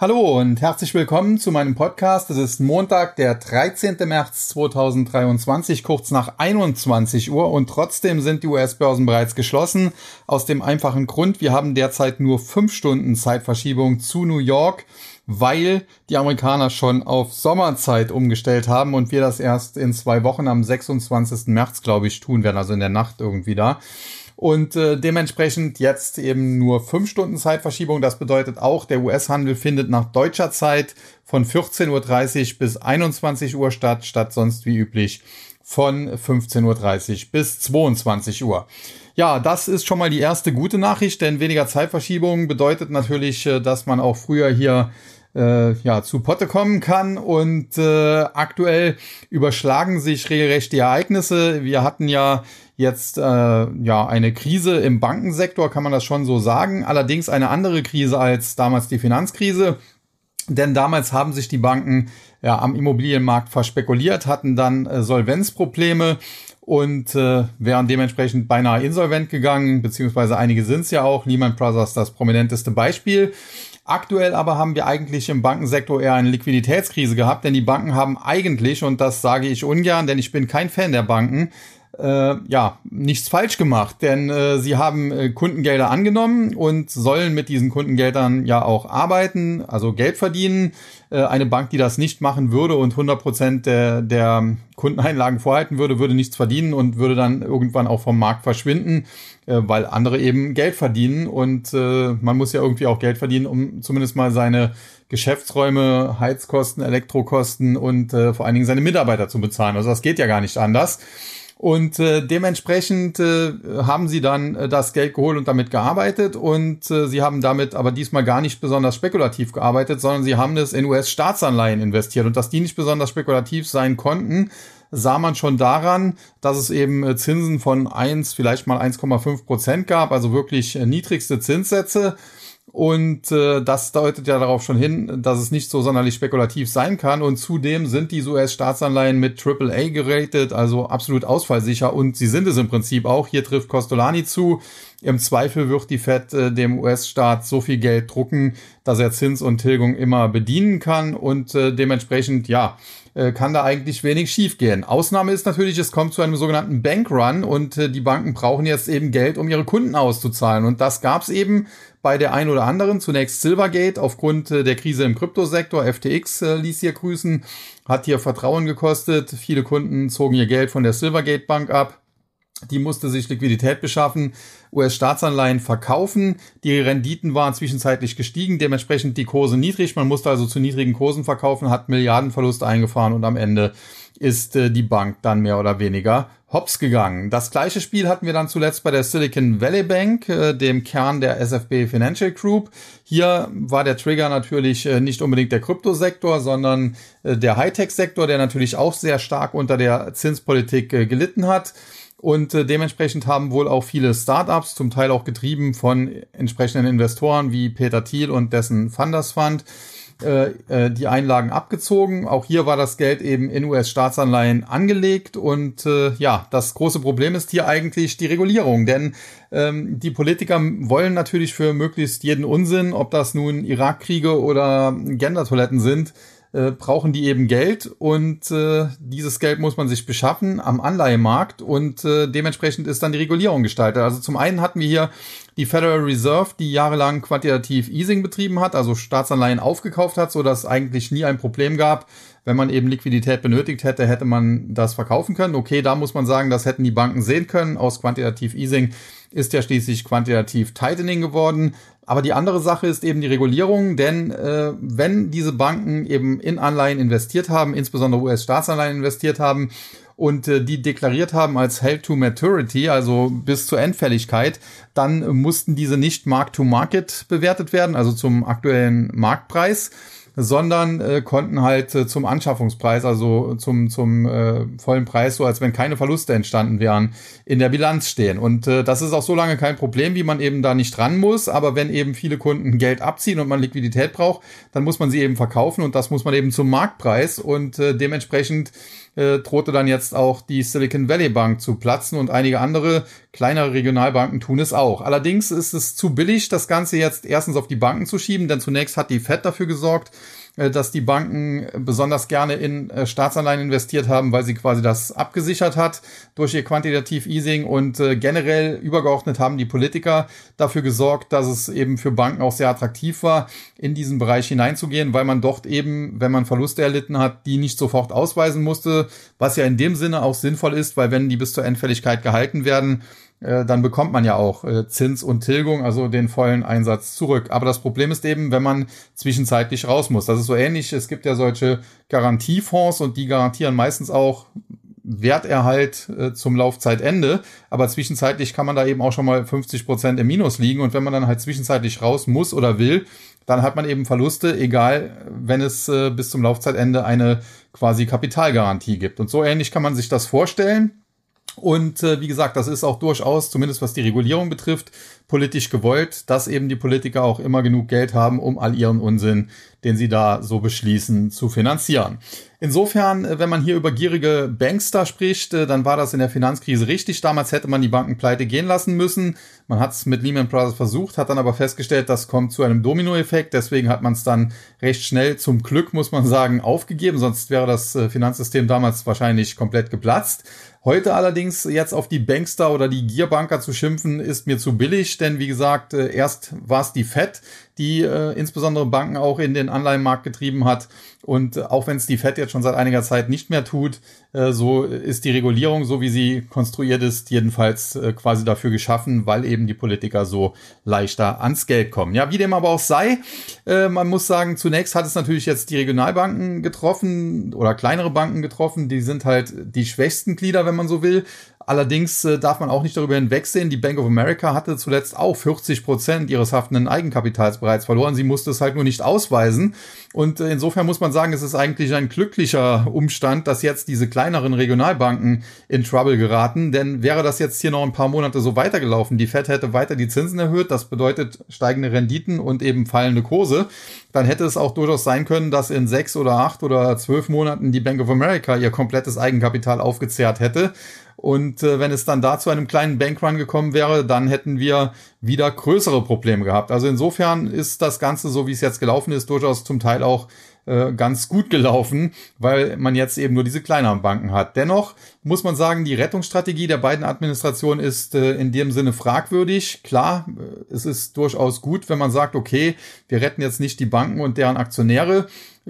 Hallo und herzlich willkommen zu meinem Podcast. Es ist Montag, der 13. März 2023, kurz nach 21 Uhr und trotzdem sind die US-Börsen bereits geschlossen. Aus dem einfachen Grund, wir haben derzeit nur fünf Stunden Zeitverschiebung zu New York, weil die Amerikaner schon auf Sommerzeit umgestellt haben und wir das erst in zwei Wochen am 26. März, glaube ich, tun werden, also in der Nacht irgendwie da. Und äh, dementsprechend jetzt eben nur fünf Stunden Zeitverschiebung. Das bedeutet auch, der US-Handel findet nach deutscher Zeit von 14.30 Uhr bis 21 Uhr statt, statt sonst wie üblich von 15.30 Uhr bis 22 Uhr. Ja, das ist schon mal die erste gute Nachricht, denn weniger Zeitverschiebung bedeutet natürlich, äh, dass man auch früher hier äh, ja, zu Potte kommen kann. Und äh, aktuell überschlagen sich regelrecht die Ereignisse. Wir hatten ja jetzt äh, ja eine Krise im Bankensektor, kann man das schon so sagen. Allerdings eine andere Krise als damals die Finanzkrise. Denn damals haben sich die Banken ja, am Immobilienmarkt verspekuliert, hatten dann äh, Solvenzprobleme und äh, wären dementsprechend beinahe insolvent gegangen, beziehungsweise einige sind es ja auch. Lehman Brothers das prominenteste Beispiel. Aktuell aber haben wir eigentlich im Bankensektor eher eine Liquiditätskrise gehabt, denn die Banken haben eigentlich, und das sage ich ungern, denn ich bin kein Fan der Banken, äh, ja, nichts falsch gemacht, denn äh, sie haben äh, Kundengelder angenommen und sollen mit diesen Kundengeldern ja auch arbeiten, also Geld verdienen. Äh, eine Bank, die das nicht machen würde und 100 Prozent der, der Kundeneinlagen vorhalten würde, würde nichts verdienen und würde dann irgendwann auch vom Markt verschwinden, äh, weil andere eben Geld verdienen und äh, man muss ja irgendwie auch Geld verdienen, um zumindest mal seine Geschäftsräume, Heizkosten, Elektrokosten und äh, vor allen Dingen seine Mitarbeiter zu bezahlen. Also das geht ja gar nicht anders. Und äh, dementsprechend äh, haben sie dann äh, das Geld geholt und damit gearbeitet. Und äh, sie haben damit aber diesmal gar nicht besonders spekulativ gearbeitet, sondern sie haben es in US-Staatsanleihen investiert. Und dass die nicht besonders spekulativ sein konnten, sah man schon daran, dass es eben äh, Zinsen von 1, vielleicht mal 1,5 Prozent gab, also wirklich äh, niedrigste Zinssätze. Und äh, das deutet ja darauf schon hin, dass es nicht so sonderlich spekulativ sein kann. Und zudem sind diese US-Staatsanleihen mit AAA geratet, also absolut ausfallsicher. Und sie sind es im Prinzip auch. Hier trifft Costolani zu. Im Zweifel wird die Fed äh, dem US-Staat so viel Geld drucken, dass er Zins und Tilgung immer bedienen kann. Und äh, dementsprechend, ja, äh, kann da eigentlich wenig schiefgehen. Ausnahme ist natürlich, es kommt zu einem sogenannten Bankrun und äh, die Banken brauchen jetzt eben Geld, um ihre Kunden auszuzahlen. Und das gab es eben bei der ein oder anderen. Zunächst Silvergate aufgrund äh, der Krise im Kryptosektor. FTX äh, ließ hier grüßen, hat hier Vertrauen gekostet. Viele Kunden zogen ihr Geld von der Silvergate Bank ab. Die musste sich Liquidität beschaffen, US-Staatsanleihen verkaufen. Die Renditen waren zwischenzeitlich gestiegen, dementsprechend die Kurse niedrig. Man musste also zu niedrigen Kursen verkaufen, hat Milliardenverluste eingefahren und am Ende ist äh, die Bank dann mehr oder weniger hops gegangen. Das gleiche Spiel hatten wir dann zuletzt bei der Silicon Valley Bank, äh, dem Kern der SFB Financial Group. Hier war der Trigger natürlich äh, nicht unbedingt der Kryptosektor, sondern der Hightech-Sektor, der natürlich auch sehr stark unter der Zinspolitik gelitten hat. Und äh, dementsprechend haben wohl auch viele Startups, zum Teil auch getrieben von entsprechenden Investoren wie Peter Thiel und dessen Funders Fund, äh, äh, die Einlagen abgezogen. Auch hier war das Geld eben in US-Staatsanleihen angelegt. Und äh, ja, das große Problem ist hier eigentlich die Regulierung. Denn ähm, die Politiker wollen natürlich für möglichst jeden Unsinn, ob das nun Irakkriege oder Gendertoiletten sind, äh, brauchen die eben Geld und äh, dieses Geld muss man sich beschaffen am Anleihemarkt und äh, dementsprechend ist dann die Regulierung gestaltet. Also zum einen hatten wir hier die Federal Reserve, die jahrelang quantitativ Easing betrieben hat, also Staatsanleihen aufgekauft hat, so dass eigentlich nie ein Problem gab. Wenn man eben Liquidität benötigt hätte, hätte man das verkaufen können. Okay, da muss man sagen, das hätten die Banken sehen können. Aus quantitativ Easing ist ja schließlich quantitativ Tightening geworden. Aber die andere Sache ist eben die Regulierung, denn äh, wenn diese Banken eben in Anleihen investiert haben, insbesondere US-Staatsanleihen investiert haben und äh, die deklariert haben als Held to Maturity, also bis zur Endfälligkeit, dann mussten diese nicht Mark to Market bewertet werden, also zum aktuellen Marktpreis, sondern äh, konnten halt äh, zum Anschaffungspreis, also zum, zum äh, vollen Preis, so als wenn keine Verluste entstanden wären, in der Bilanz stehen. Und äh, das ist auch so lange kein Problem, wie man eben da nicht dran muss. Aber wenn eben viele Kunden Geld abziehen und man Liquidität braucht, dann muss man sie eben verkaufen und das muss man eben zum Marktpreis und äh, dementsprechend äh, drohte dann jetzt auch die Silicon Valley Bank zu platzen und einige andere kleinere Regionalbanken tun es auch. Allerdings ist es zu billig, das Ganze jetzt erstens auf die Banken zu schieben, denn zunächst hat die Fed dafür gesorgt, dass die Banken besonders gerne in äh, Staatsanleihen investiert haben, weil sie quasi das abgesichert hat durch ihr Quantitativ Easing und äh, generell übergeordnet haben die Politiker dafür gesorgt, dass es eben für Banken auch sehr attraktiv war, in diesen Bereich hineinzugehen, weil man dort eben, wenn man Verluste erlitten hat, die nicht sofort ausweisen musste, was ja in dem Sinne auch sinnvoll ist, weil wenn die bis zur Endfälligkeit gehalten werden, äh, dann bekommt man ja auch äh, Zins und Tilgung, also den vollen Einsatz zurück. Aber das Problem ist eben, wenn man zwischenzeitlich raus muss. Das ist so ähnlich. Es gibt ja solche Garantiefonds und die garantieren meistens auch Werterhalt äh, zum Laufzeitende. Aber zwischenzeitlich kann man da eben auch schon mal 50 Prozent im Minus liegen. Und wenn man dann halt zwischenzeitlich raus muss oder will, dann hat man eben Verluste, egal wenn es bis zum Laufzeitende eine quasi Kapitalgarantie gibt. Und so ähnlich kann man sich das vorstellen. Und äh, wie gesagt, das ist auch durchaus, zumindest was die Regulierung betrifft, politisch gewollt, dass eben die Politiker auch immer genug Geld haben, um all ihren Unsinn, den sie da so beschließen, zu finanzieren. Insofern, äh, wenn man hier über gierige Bankster spricht, äh, dann war das in der Finanzkrise richtig. Damals hätte man die Banken pleite gehen lassen müssen. Man hat es mit Lehman Brothers versucht, hat dann aber festgestellt, das kommt zu einem Dominoeffekt. Deswegen hat man es dann recht schnell, zum Glück muss man sagen, aufgegeben. Sonst wäre das äh, Finanzsystem damals wahrscheinlich komplett geplatzt. Heute allerdings jetzt auf die Bankster oder die Gierbanker zu schimpfen, ist mir zu billig, denn wie gesagt, äh, erst war es die Fed, die äh, insbesondere Banken auch in den Anleihenmarkt getrieben hat. Und äh, auch wenn es die Fed jetzt schon seit einiger Zeit nicht mehr tut, äh, so ist die Regulierung, so wie sie konstruiert ist, jedenfalls äh, quasi dafür geschaffen, weil eben die Politiker so leichter ans Geld kommen. Ja, wie dem aber auch sei, äh, man muss sagen, zunächst hat es natürlich jetzt die Regionalbanken getroffen oder kleinere Banken getroffen. Die sind halt die schwächsten Glieder, wenn man so will. Allerdings äh, darf man auch nicht darüber hinwegsehen, die Bank of America hatte zuletzt auch 40 Prozent ihres haftenden Eigenkapitals bereits verloren. Sie musste es halt nur nicht ausweisen. Und äh, insofern muss man sagen, es ist eigentlich ein glücklicher Umstand, dass jetzt diese kleineren Regionalbanken in Trouble geraten. Denn wäre das jetzt hier noch ein paar Monate so weitergelaufen, die Fed hätte weiter die Zinsen erhöht, das bedeutet steigende Renditen und eben fallende Kurse, dann hätte es auch durchaus sein können, dass in sechs oder acht oder zwölf Monaten die Bank of America ihr komplettes Eigenkapital aufgezehrt hätte. Und äh, wenn es dann da zu einem kleinen Bankrun gekommen wäre, dann hätten wir wieder größere Probleme gehabt. Also insofern ist das Ganze, so wie es jetzt gelaufen ist, durchaus zum Teil auch äh, ganz gut gelaufen, weil man jetzt eben nur diese kleineren Banken hat. Dennoch muss man sagen, die Rettungsstrategie der beiden Administrationen ist äh, in dem Sinne fragwürdig. Klar, äh, es ist durchaus gut, wenn man sagt, okay, wir retten jetzt nicht die Banken und deren Aktionäre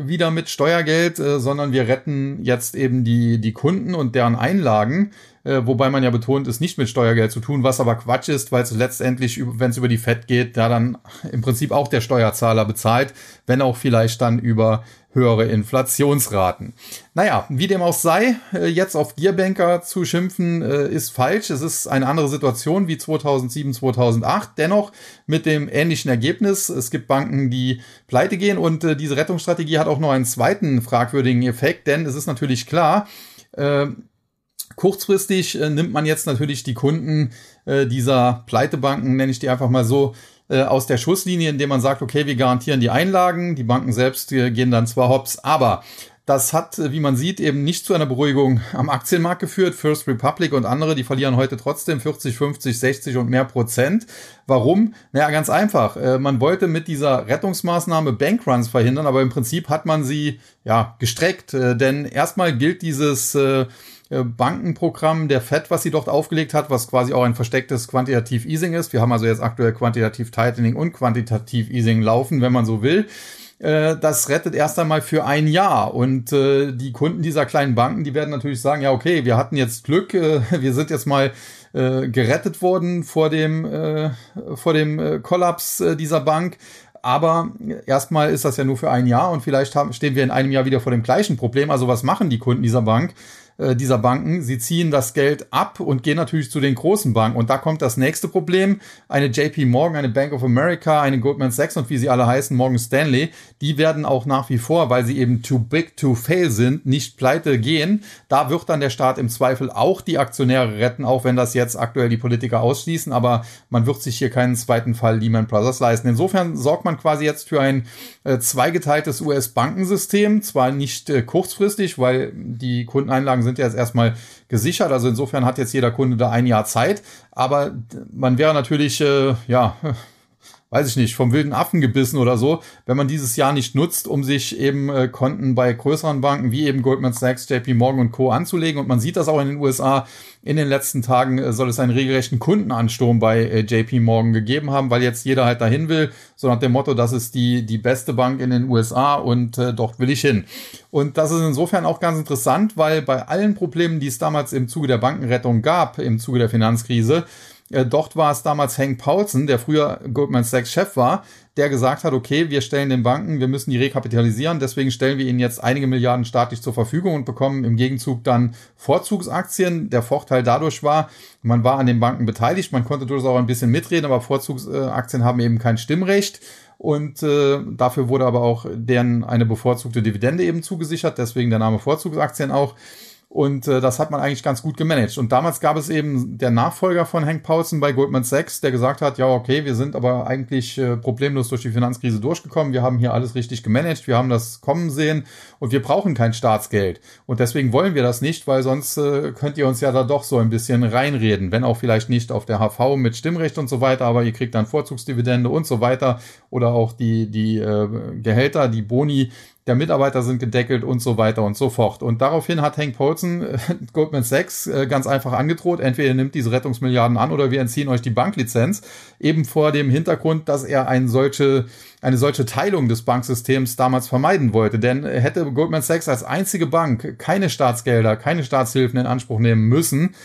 wieder mit Steuergeld, äh, sondern wir retten jetzt eben die, die Kunden und deren Einlagen äh, wobei man ja betont, es nicht mit Steuergeld zu tun, was aber Quatsch ist, weil es letztendlich, wenn es über die FED geht, da dann im Prinzip auch der Steuerzahler bezahlt, wenn auch vielleicht dann über höhere Inflationsraten. Naja, wie dem auch sei, äh, jetzt auf Gearbanker zu schimpfen, äh, ist falsch. Es ist eine andere Situation wie 2007, 2008. Dennoch mit dem ähnlichen Ergebnis. Es gibt Banken, die pleite gehen und äh, diese Rettungsstrategie hat auch noch einen zweiten fragwürdigen Effekt, denn es ist natürlich klar, Kurzfristig nimmt man jetzt natürlich die Kunden dieser Pleitebanken, nenne ich die einfach mal so, äh, aus der Schusslinie, indem man sagt, okay, wir garantieren die Einlagen, die Banken selbst äh, gehen dann zwar hops, aber das hat, äh, wie man sieht, eben nicht zu einer Beruhigung am Aktienmarkt geführt. First Republic und andere, die verlieren heute trotzdem 40, 50, 60 und mehr Prozent. Warum? Naja, ganz einfach. Äh, man wollte mit dieser Rettungsmaßnahme Bankruns verhindern, aber im Prinzip hat man sie ja gestreckt. Denn erstmal gilt dieses Bankenprogramm der FED, was sie dort aufgelegt hat, was quasi auch ein verstecktes Quantitativ Easing ist. Wir haben also jetzt aktuell Quantitativ Tightening und Quantitativ Easing laufen, wenn man so will. Äh, das rettet erst einmal für ein Jahr. Und äh, die Kunden dieser kleinen Banken, die werden natürlich sagen, ja, okay, wir hatten jetzt Glück, wir sind jetzt mal gerettet worden vor dem, vor dem Kollaps dieser Bank. Aber erstmal ist das ja nur für ein Jahr und vielleicht stehen wir in einem Jahr wieder vor dem gleichen Problem. Also was machen die Kunden dieser Bank? Äh, dieser Banken. Sie ziehen das Geld ab und gehen natürlich zu den großen Banken. Und da kommt das nächste Problem. Eine JP Morgan, eine Bank of America, eine Goldman Sachs und wie sie alle heißen, Morgan Stanley, die werden auch nach wie vor, weil sie eben too big to fail sind, nicht pleite gehen. Da wird dann der Staat im Zweifel auch die Aktionäre retten, auch wenn das jetzt aktuell die Politiker ausschließen. Aber man wird sich hier keinen zweiten Fall Lehman Brothers leisten. Insofern sorgt man quasi jetzt für ein äh, zweigeteiltes US-Bankensystem. Zwar nicht äh, kurzfristig, weil die Kundeneinlagen sind ja jetzt erstmal gesichert. Also insofern hat jetzt jeder Kunde da ein Jahr Zeit. Aber man wäre natürlich, äh, ja, weiß ich nicht, vom wilden Affen gebissen oder so, wenn man dieses Jahr nicht nutzt, um sich eben äh, Konten bei größeren Banken wie eben Goldman Sachs, JP Morgan und Co. anzulegen. Und man sieht das auch in den USA. In den letzten Tagen äh, soll es einen regelrechten Kundenansturm bei äh, JP Morgan gegeben haben, weil jetzt jeder halt dahin will, so nach dem Motto, das ist die, die beste Bank in den USA und äh, dort will ich hin. Und das ist insofern auch ganz interessant, weil bei allen Problemen, die es damals im Zuge der Bankenrettung gab, im Zuge der Finanzkrise, äh, dort war es damals Hank Paulson, der früher Goldman Sachs Chef war, der gesagt hat, okay, wir stellen den Banken, wir müssen die rekapitalisieren, deswegen stellen wir ihnen jetzt einige Milliarden staatlich zur Verfügung und bekommen im Gegenzug dann Vorzugsaktien. Der Vorteil dadurch war, man war an den Banken beteiligt, man konnte durchaus auch ein bisschen mitreden, aber Vorzugsaktien haben eben kein Stimmrecht. Und äh, dafür wurde aber auch deren eine bevorzugte Dividende eben zugesichert, deswegen der Name Vorzugsaktien auch. Und äh, das hat man eigentlich ganz gut gemanagt. Und damals gab es eben der Nachfolger von Hank Paulson bei Goldman Sachs, der gesagt hat, ja, okay, wir sind aber eigentlich äh, problemlos durch die Finanzkrise durchgekommen. Wir haben hier alles richtig gemanagt. Wir haben das kommen sehen und wir brauchen kein Staatsgeld. Und deswegen wollen wir das nicht, weil sonst äh, könnt ihr uns ja da doch so ein bisschen reinreden. Wenn auch vielleicht nicht auf der HV mit Stimmrecht und so weiter, aber ihr kriegt dann Vorzugsdividende und so weiter. Oder auch die, die äh, Gehälter, die Boni, der Mitarbeiter sind gedeckelt und so weiter und so fort. Und daraufhin hat Hank Paulson äh, Goldman Sachs äh, ganz einfach angedroht, entweder ihr nimmt diese Rettungsmilliarden an oder wir entziehen euch die Banklizenz, eben vor dem Hintergrund, dass er eine solche, eine solche Teilung des Banksystems damals vermeiden wollte. Denn hätte Goldman Sachs als einzige Bank keine Staatsgelder, keine Staatshilfen in Anspruch nehmen müssen,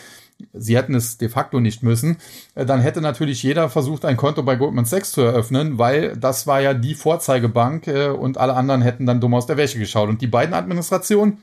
sie hätten es de facto nicht müssen, äh, dann hätte natürlich jeder versucht, ein Konto bei Goldman Sachs zu eröffnen, weil das war ja die Vorzeigebank äh, und alle anderen hätten dann dumm aus der Wäsche geschaut. Und die beiden Administrationen,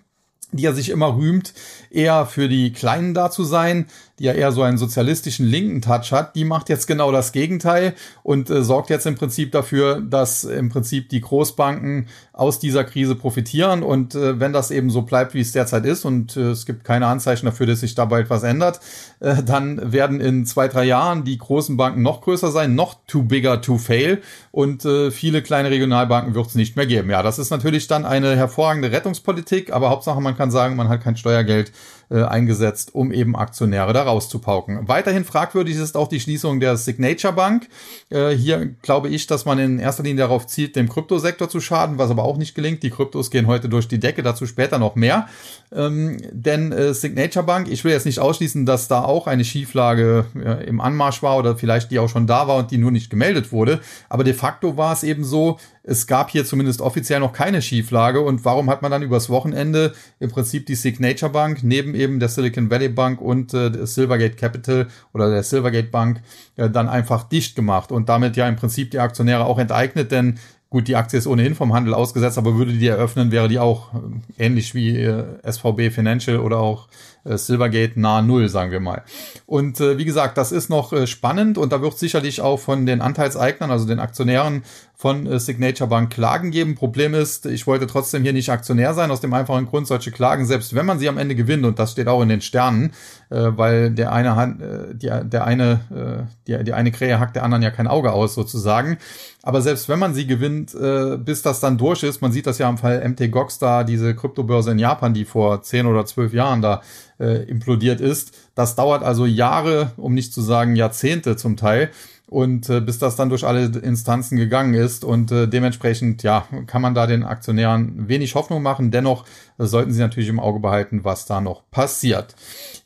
die er sich immer rühmt, eher für die Kleinen da zu sein, die ja eher so einen sozialistischen linken Touch hat, die macht jetzt genau das Gegenteil und äh, sorgt jetzt im Prinzip dafür, dass im Prinzip die Großbanken aus dieser Krise profitieren. Und äh, wenn das eben so bleibt, wie es derzeit ist, und äh, es gibt keine Anzeichen dafür, dass sich dabei etwas ändert, äh, dann werden in zwei, drei Jahren die großen Banken noch größer sein, noch too bigger to fail. Und äh, viele kleine Regionalbanken wird es nicht mehr geben. Ja, das ist natürlich dann eine hervorragende Rettungspolitik, aber Hauptsache man kann sagen, man hat kein Steuergeld äh, eingesetzt, um eben Aktionäre da rauszupauken. Weiterhin fragwürdig ist auch die Schließung der Signature Bank. Äh, hier glaube ich, dass man in erster Linie darauf zielt, dem Kryptosektor zu schaden, was aber auch nicht gelingt. Die Kryptos gehen heute durch die Decke, dazu später noch mehr. Ähm, denn äh, Signature Bank, ich will jetzt nicht ausschließen, dass da auch eine Schieflage äh, im Anmarsch war oder vielleicht die auch schon da war und die nur nicht gemeldet wurde. Aber de facto war es eben so, es gab hier zumindest offiziell noch keine Schieflage. Und warum hat man dann übers Wochenende im Prinzip die Signature Bank neben eben der Silicon Valley Bank und äh, der Silvergate Capital oder der Silvergate Bank äh, dann einfach dicht gemacht und damit ja im Prinzip die Aktionäre auch enteignet, denn Gut, die Aktie ist ohnehin vom Handel ausgesetzt, aber würde die eröffnen, wäre die auch äh, ähnlich wie äh, SVB Financial oder auch Silvergate nahe Null, sagen wir mal. Und äh, wie gesagt, das ist noch äh, spannend und da wird sicherlich auch von den Anteilseignern, also den Aktionären von äh, Signature Bank Klagen geben. Problem ist, ich wollte trotzdem hier nicht Aktionär sein, aus dem einfachen Grund, solche Klagen, selbst wenn man sie am Ende gewinnt, und das steht auch in den Sternen, äh, weil der eine Hand, äh, die, der eine, äh, die, die eine Krähe hackt der anderen ja kein Auge aus, sozusagen. Aber selbst wenn man sie gewinnt, äh, bis das dann durch ist, man sieht das ja im Fall MT Gox da, diese Kryptobörse in Japan, die vor zehn oder zwölf Jahren da äh, implodiert ist. Das dauert also Jahre, um nicht zu sagen Jahrzehnte zum Teil. Und äh, bis das dann durch alle Instanzen gegangen ist. Und äh, dementsprechend, ja, kann man da den Aktionären wenig Hoffnung machen. Dennoch äh, sollten sie natürlich im Auge behalten, was da noch passiert.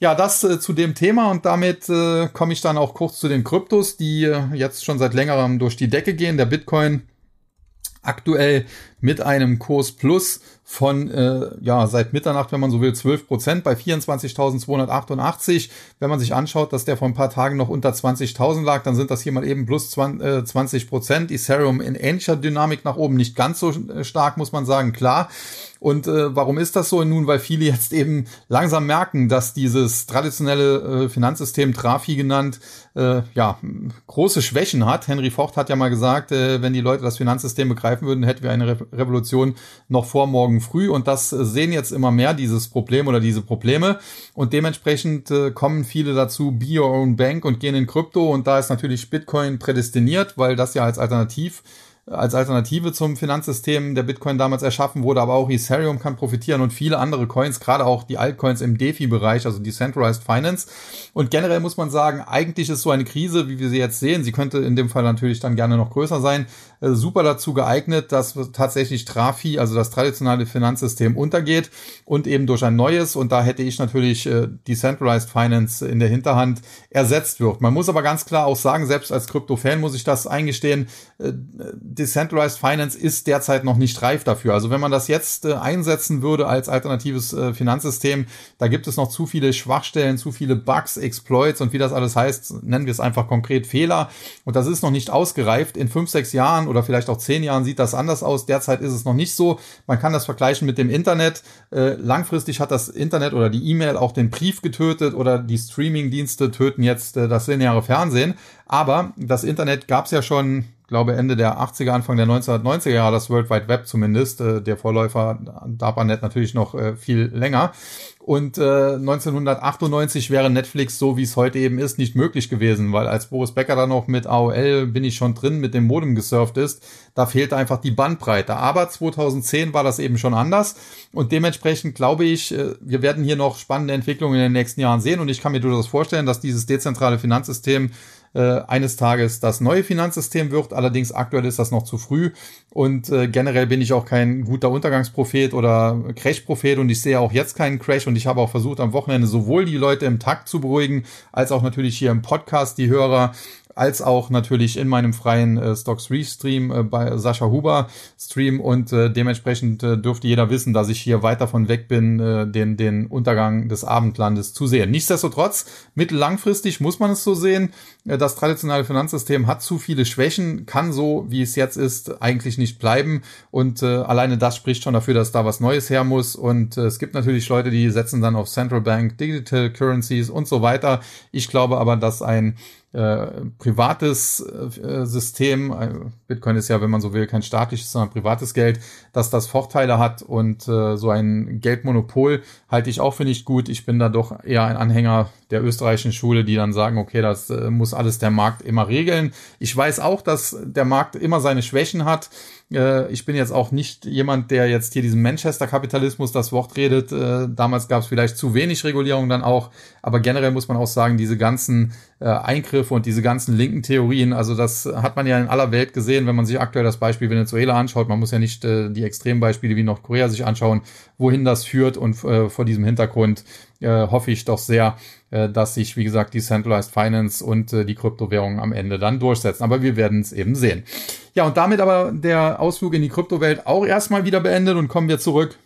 Ja, das äh, zu dem Thema und damit äh, komme ich dann auch kurz zu den Kryptos, die äh, jetzt schon seit längerem durch die Decke gehen. Der Bitcoin aktuell mit einem Kurs plus von, äh, ja, seit Mitternacht, wenn man so will, 12 Prozent bei 24.288. Wenn man sich anschaut, dass der vor ein paar Tagen noch unter 20.000 lag, dann sind das hier mal eben plus 20 Prozent. Ethereum in ähnlicher Dynamik nach oben nicht ganz so äh, stark, muss man sagen, klar. Und äh, warum ist das so? Nun, weil viele jetzt eben langsam merken, dass dieses traditionelle äh, Finanzsystem, Trafi genannt, äh, ja, große Schwächen hat. Henry Ford hat ja mal gesagt, äh, wenn die Leute das Finanzsystem begreifen würden, hätten wir eine Re Revolution noch vor morgen früh. Und das sehen jetzt immer mehr, dieses Problem oder diese Probleme. Und dementsprechend äh, kommen viele dazu, be your own bank und gehen in Krypto. Und da ist natürlich Bitcoin prädestiniert, weil das ja als Alternativ als Alternative zum Finanzsystem der Bitcoin damals erschaffen wurde, aber auch Ethereum kann profitieren und viele andere Coins, gerade auch die Altcoins im DeFi-Bereich, also Decentralized Finance. Und generell muss man sagen, eigentlich ist so eine Krise, wie wir sie jetzt sehen, sie könnte in dem Fall natürlich dann gerne noch größer sein, äh, super dazu geeignet, dass tatsächlich Trafi, also das traditionelle Finanzsystem untergeht und eben durch ein neues, und da hätte ich natürlich äh, Decentralized Finance in der Hinterhand ersetzt wird. Man muss aber ganz klar auch sagen, selbst als Krypto-Fan muss ich das eingestehen, äh, Decentralized Finance ist derzeit noch nicht reif dafür. Also wenn man das jetzt einsetzen würde als alternatives Finanzsystem, da gibt es noch zu viele Schwachstellen, zu viele Bugs, Exploits und wie das alles heißt, nennen wir es einfach konkret Fehler. Und das ist noch nicht ausgereift. In fünf, sechs Jahren oder vielleicht auch zehn Jahren sieht das anders aus. Derzeit ist es noch nicht so. Man kann das vergleichen mit dem Internet. Äh, langfristig hat das Internet oder die E-Mail auch den Brief getötet oder die Streaming-Dienste töten jetzt äh, das lineare Fernsehen. Aber das Internet gab es ja schon glaube Ende der 80er, Anfang der 1990er Jahre, das World Wide Web zumindest. Äh, der Vorläufer DARPANET natürlich noch äh, viel länger. Und äh, 1998 wäre Netflix, so wie es heute eben ist, nicht möglich gewesen, weil als Boris Becker dann noch mit AOL bin ich schon drin mit dem Modem gesurft ist, da fehlte einfach die Bandbreite. Aber 2010 war das eben schon anders und dementsprechend glaube ich, äh, wir werden hier noch spannende Entwicklungen in den nächsten Jahren sehen und ich kann mir durchaus vorstellen, dass dieses dezentrale Finanzsystem äh, eines Tages das neue Finanzsystem wird. Allerdings aktuell ist das noch zu früh. Und äh, generell bin ich auch kein guter Untergangsprophet oder Crash-Prophet. Und ich sehe auch jetzt keinen Crash. Und ich habe auch versucht am Wochenende sowohl die Leute im Takt zu beruhigen, als auch natürlich hier im Podcast die Hörer als auch natürlich in meinem freien äh, Stock 3 Stream äh, bei Sascha Huber Stream und äh, dementsprechend äh, dürfte jeder wissen, dass ich hier weit davon weg bin, äh, den, den Untergang des Abendlandes zu sehen. Nichtsdestotrotz, mittellangfristig muss man es so sehen. Äh, das traditionelle Finanzsystem hat zu viele Schwächen, kann so, wie es jetzt ist, eigentlich nicht bleiben und äh, alleine das spricht schon dafür, dass da was Neues her muss und äh, es gibt natürlich Leute, die setzen dann auf Central Bank, Digital Currencies und so weiter. Ich glaube aber, dass ein äh, privates äh, System, äh, Bitcoin ist ja, wenn man so will, kein staatliches, sondern privates Geld, dass das Vorteile hat und äh, so ein Geldmonopol halte ich auch für nicht gut. Ich bin da doch eher ein Anhänger der österreichischen Schule, die dann sagen, okay, das äh, muss alles der Markt immer regeln. Ich weiß auch, dass der Markt immer seine Schwächen hat. Äh, ich bin jetzt auch nicht jemand, der jetzt hier diesen Manchester-Kapitalismus das Wort redet. Äh, damals gab es vielleicht zu wenig Regulierung dann auch, aber generell muss man auch sagen, diese ganzen äh, Eingriffe und diese ganzen linken Theorien, also das hat man ja in aller Welt gesehen, wenn man sich aktuell das Beispiel Venezuela anschaut. Man muss ja nicht die Extrembeispiele wie Nordkorea sich anschauen, wohin das führt und vor diesem Hintergrund hoffe ich doch sehr, dass sich, wie gesagt, die Centralized Finance und die Kryptowährungen am Ende dann durchsetzen. Aber wir werden es eben sehen. Ja, und damit aber der Ausflug in die Kryptowelt auch erstmal wieder beendet und kommen wir zurück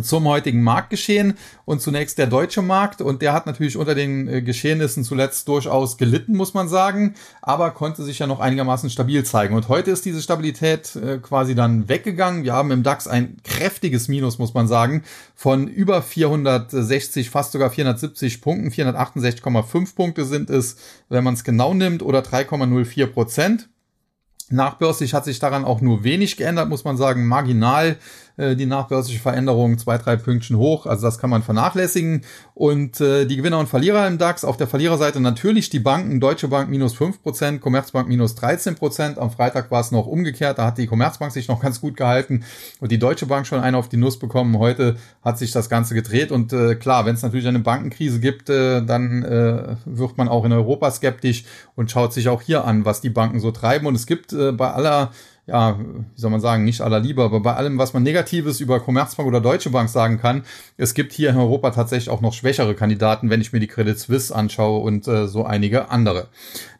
zum heutigen Marktgeschehen und zunächst der deutsche Markt und der hat natürlich unter den äh, Geschehnissen zuletzt durchaus gelitten, muss man sagen, aber konnte sich ja noch einigermaßen stabil zeigen und heute ist diese Stabilität äh, quasi dann weggegangen. Wir haben im DAX ein kräftiges Minus, muss man sagen, von über 460, fast sogar 470 Punkten, 468,5 Punkte sind es, wenn man es genau nimmt oder 3,04 Prozent. Nachbörslich hat sich daran auch nur wenig geändert, muss man sagen, marginal äh, die nachbörsliche Veränderung zwei, drei Pünktchen hoch. Also das kann man vernachlässigen. Und äh, die Gewinner und Verlierer im DAX. Auf der Verliererseite natürlich die Banken. Deutsche Bank minus fünf Prozent, Commerzbank minus 13%. Prozent. Am Freitag war es noch umgekehrt. Da hat die Commerzbank sich noch ganz gut gehalten und die Deutsche Bank schon einen auf die Nuss bekommen. Heute hat sich das Ganze gedreht. Und äh, klar, wenn es natürlich eine Bankenkrise gibt, äh, dann äh, wird man auch in Europa skeptisch und schaut sich auch hier an, was die Banken so treiben. Und es gibt äh, bei aller ja, wie soll man sagen, nicht aller Liebe, aber bei allem, was man Negatives über Commerzbank oder Deutsche Bank sagen kann, es gibt hier in Europa tatsächlich auch noch schwächere Kandidaten, wenn ich mir die Credit Suisse anschaue und äh, so einige andere.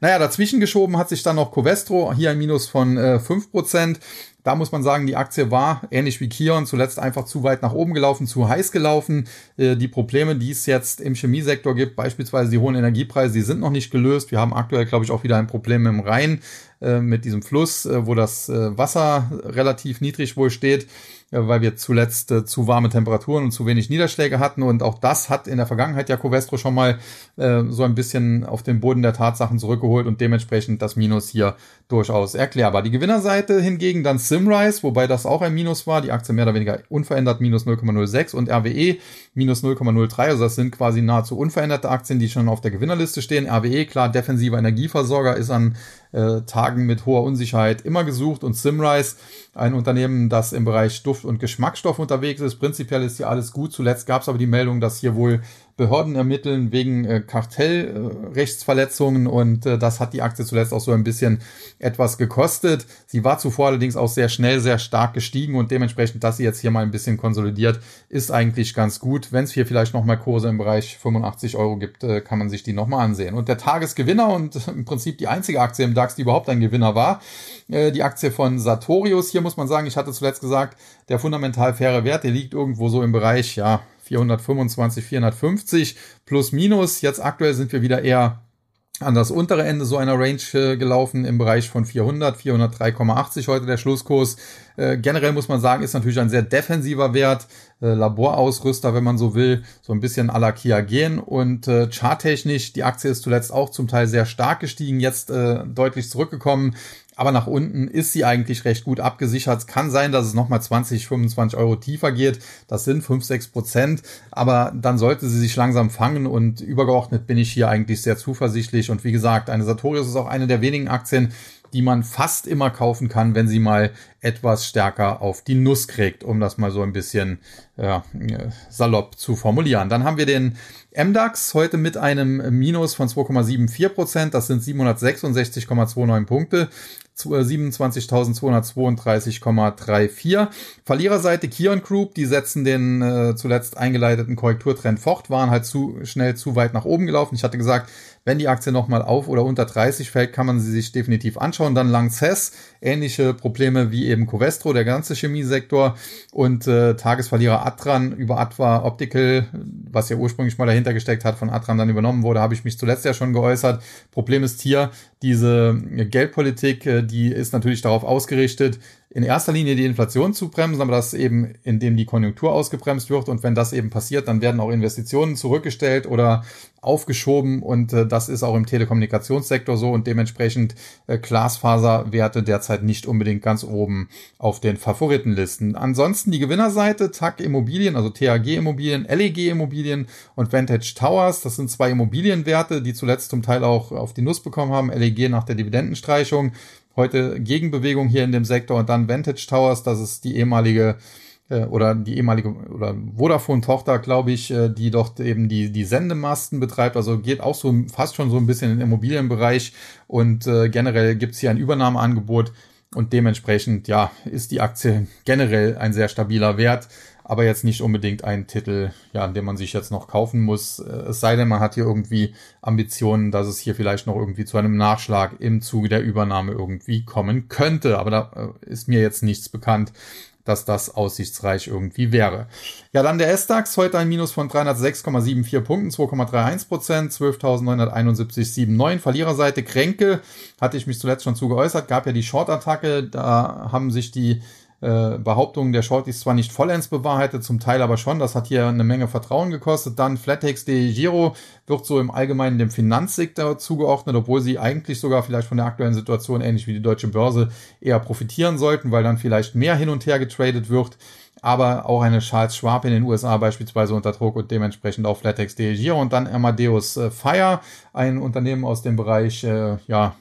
Naja, dazwischen geschoben hat sich dann noch Covestro, hier ein Minus von äh, 5%. Da muss man sagen, die Aktie war ähnlich wie Kion zuletzt einfach zu weit nach oben gelaufen, zu heiß gelaufen. Äh, die Probleme, die es jetzt im Chemiesektor gibt, beispielsweise die hohen Energiepreise, die sind noch nicht gelöst. Wir haben aktuell, glaube ich, auch wieder ein Problem im Rhein äh, mit diesem Fluss, äh, wo das Wasser relativ niedrig wohl steht weil wir zuletzt äh, zu warme Temperaturen und zu wenig Niederschläge hatten. Und auch das hat in der Vergangenheit ja Covestro schon mal äh, so ein bisschen auf den Boden der Tatsachen zurückgeholt und dementsprechend das Minus hier durchaus erklärbar. Die Gewinnerseite hingegen dann Simrise, wobei das auch ein Minus war. Die Aktie mehr oder weniger unverändert, minus 0,06 und RWE minus 0,03. Also das sind quasi nahezu unveränderte Aktien, die schon auf der Gewinnerliste stehen. RWE, klar, defensiver Energieversorger, ist an äh, Tagen mit hoher Unsicherheit immer gesucht und Simrise, ein Unternehmen, das im Bereich Duft- und Geschmacksstoff unterwegs ist. Prinzipiell ist hier alles gut. Zuletzt gab es aber die Meldung, dass hier wohl Behörden ermitteln wegen äh, Kartellrechtsverletzungen und äh, das hat die Aktie zuletzt auch so ein bisschen etwas gekostet. Sie war zuvor allerdings auch sehr schnell, sehr stark gestiegen und dementsprechend, dass sie jetzt hier mal ein bisschen konsolidiert, ist eigentlich ganz gut. Wenn es hier vielleicht nochmal Kurse im Bereich 85 Euro gibt, äh, kann man sich die nochmal ansehen. Und der Tagesgewinner und im Prinzip die einzige Aktie im DAX, die überhaupt ein Gewinner war, äh, die Aktie von Sartorius. Hier muss man sagen, ich hatte zuletzt gesagt, der fundamental faire Wert, der liegt irgendwo so im Bereich, ja, 425, 450 plus minus. Jetzt aktuell sind wir wieder eher an das untere Ende so einer Range äh, gelaufen im Bereich von 400, 403,80 heute der Schlusskurs. Äh, generell muss man sagen, ist natürlich ein sehr defensiver Wert, äh, Laborausrüster, wenn man so will, so ein bisschen à la Kia gehen und äh, charttechnisch, die Aktie ist zuletzt auch zum Teil sehr stark gestiegen, jetzt äh, deutlich zurückgekommen. Aber nach unten ist sie eigentlich recht gut abgesichert. Es kann sein, dass es nochmal 20, 25 Euro tiefer geht. Das sind 5, 6 Prozent. Aber dann sollte sie sich langsam fangen und übergeordnet bin ich hier eigentlich sehr zuversichtlich. Und wie gesagt, eine Sartorius ist auch eine der wenigen Aktien, die man fast immer kaufen kann, wenn sie mal etwas stärker auf die Nuss kriegt, um das mal so ein bisschen ja, salopp zu formulieren. Dann haben wir den MDAX heute mit einem Minus von 2,74 Prozent. Das sind 766,29 Punkte. 27.232,34. Äh, Verliererseite Kion Group, die setzen den äh, zuletzt eingeleiteten Korrekturtrend fort, waren halt zu schnell zu weit nach oben gelaufen. Ich hatte gesagt, wenn die Aktie nochmal auf oder unter 30 fällt, kann man sie sich definitiv anschauen. Dann Lanxess, ähnliche Probleme wie eben Covestro, der ganze Chemiesektor und äh, Tagesverlierer Atran über Atva Optical, was ja ursprünglich mal dahinter gesteckt hat, von Atran dann übernommen wurde, habe ich mich zuletzt ja schon geäußert. Problem ist hier, diese Geldpolitik, äh, die ist natürlich darauf ausgerichtet, in erster Linie die Inflation zu bremsen, aber das eben, indem die Konjunktur ausgebremst wird. Und wenn das eben passiert, dann werden auch Investitionen zurückgestellt oder aufgeschoben. Und äh, das ist auch im Telekommunikationssektor so und dementsprechend äh, Glasfaserwerte derzeit nicht unbedingt ganz oben auf den Favoritenlisten. Ansonsten die Gewinnerseite, TAG Immobilien, also TAG Immobilien, LEG Immobilien und Vantage Towers. Das sind zwei Immobilienwerte, die zuletzt zum Teil auch auf die Nuss bekommen haben. LEG nach der Dividendenstreichung heute Gegenbewegung hier in dem Sektor und dann Vantage Towers, das ist die ehemalige äh, oder die ehemalige oder Vodafone-Tochter, glaube ich, äh, die dort eben die, die Sendemasten betreibt. Also geht auch so fast schon so ein bisschen in den Immobilienbereich und äh, generell gibt es hier ein Übernahmeangebot und dementsprechend, ja, ist die Aktie generell ein sehr stabiler Wert aber jetzt nicht unbedingt ein Titel, ja, den man sich jetzt noch kaufen muss. Äh, es sei denn, man hat hier irgendwie Ambitionen, dass es hier vielleicht noch irgendwie zu einem Nachschlag im Zuge der Übernahme irgendwie kommen könnte. Aber da äh, ist mir jetzt nichts bekannt, dass das aussichtsreich irgendwie wäre. Ja, dann der S-DAX, heute ein Minus von 306,74 Punkten, 2,31 Prozent, 12.971,79. Verliererseite Kränke, hatte ich mich zuletzt schon zu geäußert, gab ja die Short-Attacke, da haben sich die äh, Behauptungen der Shorties zwar nicht vollends bewahrheitet, zum Teil aber schon. Das hat hier eine Menge Vertrauen gekostet. Dann Flatex de Giro wird so im Allgemeinen dem Finanzsektor zugeordnet, obwohl sie eigentlich sogar vielleicht von der aktuellen Situation ähnlich wie die deutsche Börse eher profitieren sollten, weil dann vielleicht mehr hin und her getradet wird aber auch eine Charles Schwab in den USA beispielsweise unter Druck und dementsprechend auch Flatex Giro und dann Amadeus äh, Fire, ein Unternehmen aus dem Bereich äh, ja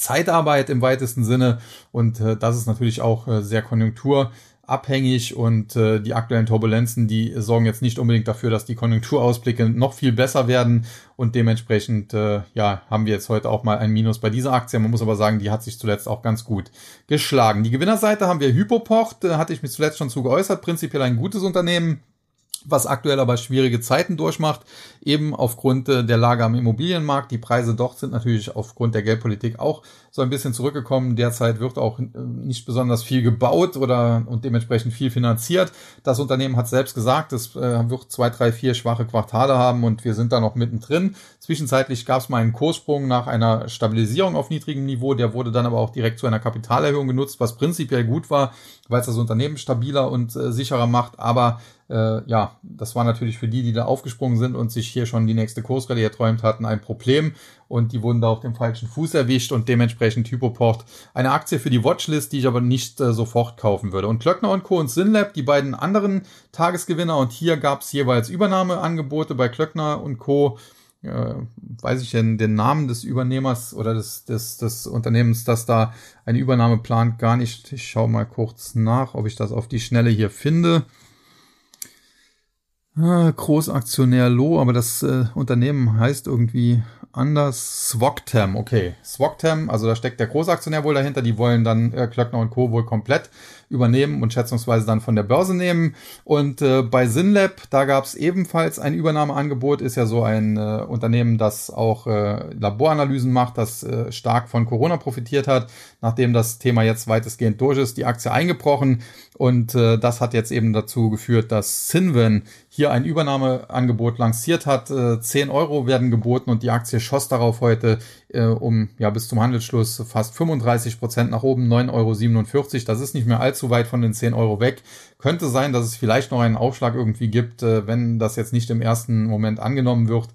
Zeitarbeit im weitesten Sinne. Und äh, das ist natürlich auch äh, sehr konjunkturabhängig und äh, die aktuellen Turbulenzen, die sorgen jetzt nicht unbedingt dafür, dass die Konjunkturausblicke noch viel besser werden und dementsprechend äh, ja haben wir jetzt heute auch mal ein Minus bei dieser Aktie. Man muss aber sagen, die hat sich zuletzt auch ganz gut geschlagen. Die Gewinnerseite haben wir Hypoport, da hatte ich mich zuletzt schon zu geäußert, prinzipiell ein gutes Unternehmen was aktuell aber schwierige Zeiten durchmacht, eben aufgrund äh, der Lage am Immobilienmarkt. Die Preise dort sind natürlich aufgrund der Geldpolitik auch so ein bisschen zurückgekommen. Derzeit wird auch äh, nicht besonders viel gebaut oder und dementsprechend viel finanziert. Das Unternehmen hat selbst gesagt, es äh, wird zwei, drei, vier schwache Quartale haben und wir sind da noch mittendrin. Zwischenzeitlich gab es mal einen Kurssprung nach einer Stabilisierung auf niedrigem Niveau. Der wurde dann aber auch direkt zu einer Kapitalerhöhung genutzt, was prinzipiell gut war, weil es das Unternehmen stabiler und äh, sicherer macht. Aber äh, ja, das war natürlich für die, die da aufgesprungen sind und sich hier schon die nächste Kursrallye erträumt hatten, ein Problem. Und die wurden da auf dem falschen Fuß erwischt und dementsprechend Hypoport eine Aktie für die Watchlist, die ich aber nicht äh, sofort kaufen würde. Und Klöckner und Co. und Synlab, die beiden anderen Tagesgewinner. Und hier gab es jeweils Übernahmeangebote bei Klöckner und Co äh, weiß ich denn den Namen des Übernehmers oder des, des, des Unternehmens, das da eine Übernahme plant, gar nicht. Ich schaue mal kurz nach, ob ich das auf die Schnelle hier finde. Ah, Großaktionär Lo, aber das äh, Unternehmen heißt irgendwie anders. Swogtem, okay. Swogtem, also da steckt der Großaktionär wohl dahinter. Die wollen dann äh, Klöckner und Co. wohl komplett übernehmen und schätzungsweise dann von der Börse nehmen. Und äh, bei Synlab, da gab es ebenfalls ein Übernahmeangebot, ist ja so ein äh, Unternehmen, das auch äh, Laboranalysen macht, das äh, stark von Corona profitiert hat. Nachdem das Thema jetzt weitestgehend durch ist, die Aktie eingebrochen. Und äh, das hat jetzt eben dazu geführt, dass Sinven hier ein Übernahmeangebot lanciert hat. Äh, 10 Euro werden geboten und die Aktie schoss darauf heute äh, um ja bis zum Handelsschluss fast 35 Prozent nach oben, 9,47 Euro. Das ist nicht mehr allzu weit von den 10 Euro weg. Könnte sein, dass es vielleicht noch einen Aufschlag irgendwie gibt, äh, wenn das jetzt nicht im ersten Moment angenommen wird.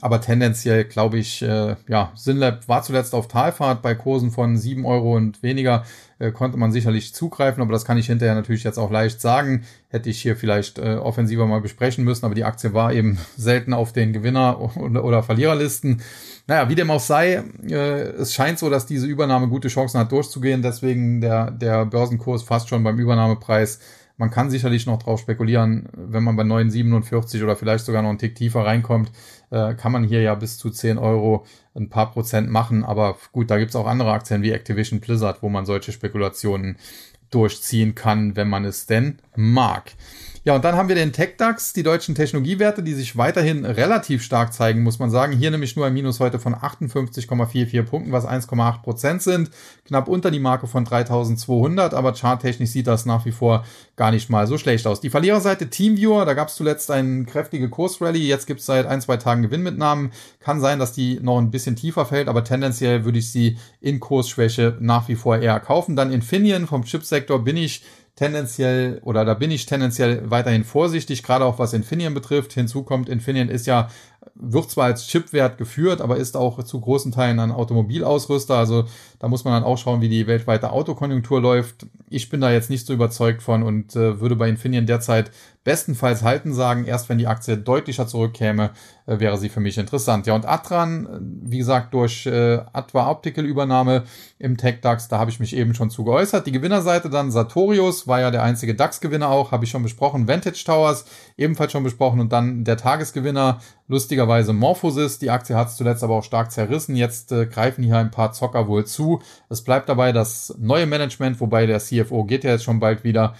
Aber tendenziell glaube ich, äh, ja, Synlab war zuletzt auf Talfahrt bei Kursen von 7 Euro und weniger äh, konnte man sicherlich zugreifen, aber das kann ich hinterher natürlich jetzt auch leicht sagen. Hätte ich hier vielleicht äh, offensiver mal besprechen müssen, aber die Aktie war eben selten auf den Gewinner- oder, Verliererlisten. Naja, wie dem auch sei, äh, es scheint so, dass diese Übernahme gute Chancen hat durchzugehen, deswegen der, der Börsenkurs fast schon beim Übernahmepreis. Man kann sicherlich noch drauf spekulieren, wenn man bei 9,47 oder vielleicht sogar noch einen Tick tiefer reinkommt, äh, kann man hier ja bis zu 10 Euro ein paar Prozent machen. Aber gut, da gibt's auch andere Aktien wie Activision Blizzard, wo man solche Spekulationen durchziehen kann, wenn man es denn mag. Ja, und dann haben wir den TechDAX, die deutschen Technologiewerte, die sich weiterhin relativ stark zeigen, muss man sagen. Hier nämlich nur ein Minus heute von 58,44 Punkten, was 1,8 Prozent sind. Knapp unter die Marke von 3200, aber charttechnisch sieht das nach wie vor gar nicht mal so schlecht aus. Die Verliererseite Teamviewer, da gab es zuletzt eine kräftige Kursrally. Jetzt gibt es seit ein, zwei Tagen Gewinnmitnahmen. Kann sein, dass die noch ein bisschen tiefer fällt, aber tendenziell würde ich sie in Kursschwäche nach wie vor eher kaufen. Dann Infineon vom Chipsektor bin ich tendenziell oder da bin ich tendenziell weiterhin vorsichtig, gerade auch was Infineon betrifft. Hinzu kommt, Infineon ist ja, wird zwar als Chipwert geführt, aber ist auch zu großen Teilen ein Automobilausrüster. Also da muss man dann auch schauen, wie die weltweite Autokonjunktur läuft. Ich bin da jetzt nicht so überzeugt von und äh, würde bei Infineon derzeit bestenfalls halten sagen. Erst wenn die Aktie deutlicher zurückkäme, äh, wäre sie für mich interessant. Ja, und Atran, äh, wie gesagt, durch äh, Atwa Optical Übernahme im TechDAX, da habe ich mich eben schon zu geäußert. Die Gewinnerseite dann Sartorius, war ja der einzige DAX-Gewinner auch, habe ich schon besprochen. Vantage Towers, ebenfalls schon besprochen. Und dann der Tagesgewinner, lustigerweise Morphosis. Die Aktie hat es zuletzt aber auch stark zerrissen. Jetzt äh, greifen hier ein paar Zocker wohl zu. Es bleibt dabei das neue Management, wobei der CFO geht ja jetzt schon bald wieder